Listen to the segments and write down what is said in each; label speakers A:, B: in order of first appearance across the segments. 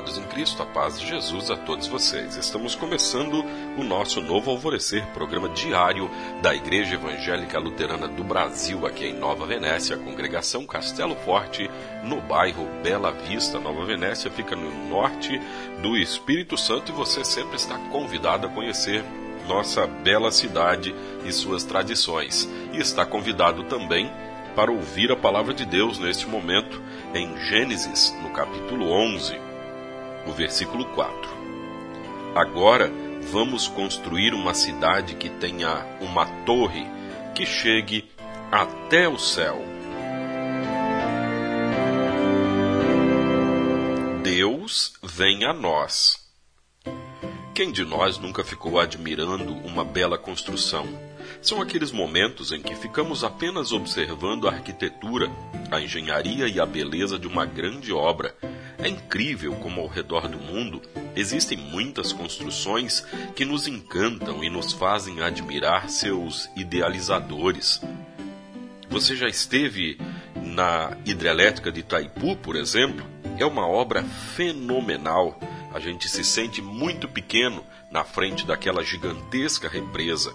A: Amados em Cristo, a paz de Jesus a todos vocês. Estamos começando o nosso novo Alvorecer, programa diário da Igreja Evangélica Luterana do Brasil, aqui em Nova Venécia, congregação Castelo Forte, no bairro Bela Vista. Nova Venécia fica no norte do Espírito Santo e você sempre está convidado a conhecer nossa bela cidade e suas tradições. E está convidado também para ouvir a palavra de Deus neste momento em Gênesis, no capítulo 11, o versículo 4. Agora vamos construir uma cidade que tenha uma torre que chegue até o céu. Deus vem a nós. Quem de nós nunca ficou admirando uma bela construção? São aqueles momentos em que ficamos apenas observando a arquitetura, a engenharia e a beleza de uma grande obra. É incrível como ao redor do mundo existem muitas construções que nos encantam e nos fazem admirar seus idealizadores. Você já esteve na hidrelétrica de Itaipu, por exemplo? É uma obra fenomenal. A gente se sente muito pequeno na frente daquela gigantesca represa.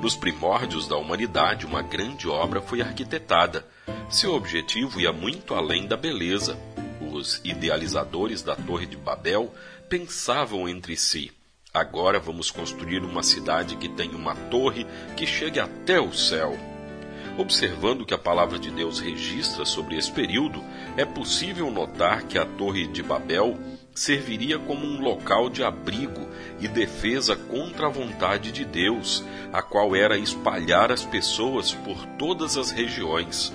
A: Nos primórdios da humanidade, uma grande obra foi arquitetada. Seu objetivo ia muito além da beleza. Os idealizadores da Torre de Babel pensavam entre si: agora vamos construir uma cidade que tenha uma torre que chegue até o céu. Observando o que a palavra de Deus registra sobre esse período, é possível notar que a Torre de Babel serviria como um local de abrigo e defesa contra a vontade de Deus, a qual era espalhar as pessoas por todas as regiões.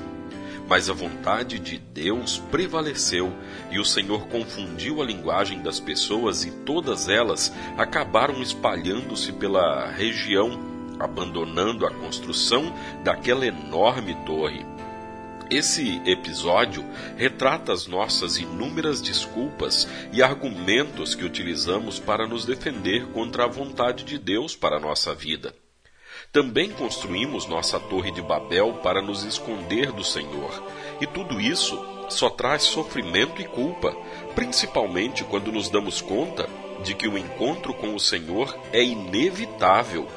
A: Mas a vontade de Deus prevaleceu e o Senhor confundiu a linguagem das pessoas e todas elas acabaram espalhando-se pela região, abandonando a construção daquela enorme torre. Esse episódio retrata as nossas inúmeras desculpas e argumentos que utilizamos para nos defender contra a vontade de Deus para a nossa vida. Também construímos nossa Torre de Babel para nos esconder do Senhor, e tudo isso só traz sofrimento e culpa, principalmente quando nos damos conta de que o encontro com o Senhor é inevitável.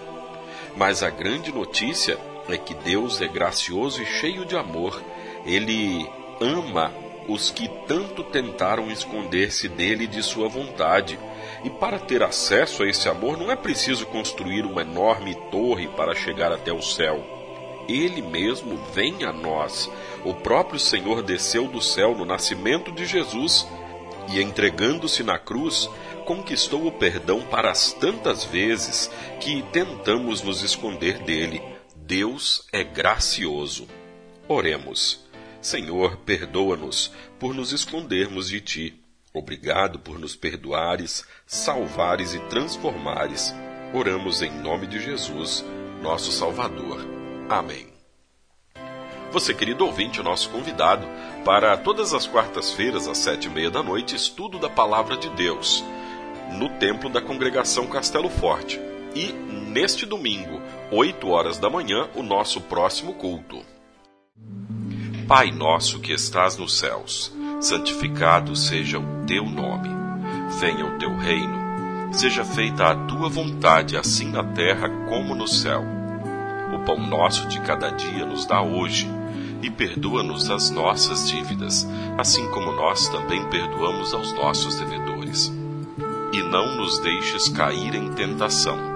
A: Mas a grande notícia é que Deus é gracioso e cheio de amor ele ama os que tanto tentaram esconder-se dele e de sua vontade. E para ter acesso a esse amor não é preciso construir uma enorme torre para chegar até o céu. Ele mesmo vem a nós. O próprio Senhor desceu do céu no nascimento de Jesus e, entregando-se na cruz, conquistou o perdão para as tantas vezes que tentamos nos esconder dele. Deus é gracioso. Oremos. Senhor, perdoa-nos por nos escondermos de ti. Obrigado por nos perdoares, salvares e transformares. Oramos em nome de Jesus, nosso Salvador. Amém. Você, querido ouvinte, é nosso convidado para todas as quartas-feiras, às sete e meia da noite, estudo da Palavra de Deus, no templo da congregação Castelo Forte. E neste domingo, oito horas da manhã, o nosso próximo culto. Pai nosso que estás nos céus, santificado seja o teu nome. Venha o teu reino. Seja feita a tua vontade, assim na terra como no céu. O pão nosso de cada dia nos dá hoje, e perdoa-nos as nossas dívidas, assim como nós também perdoamos aos nossos devedores. E não nos deixes cair em tentação,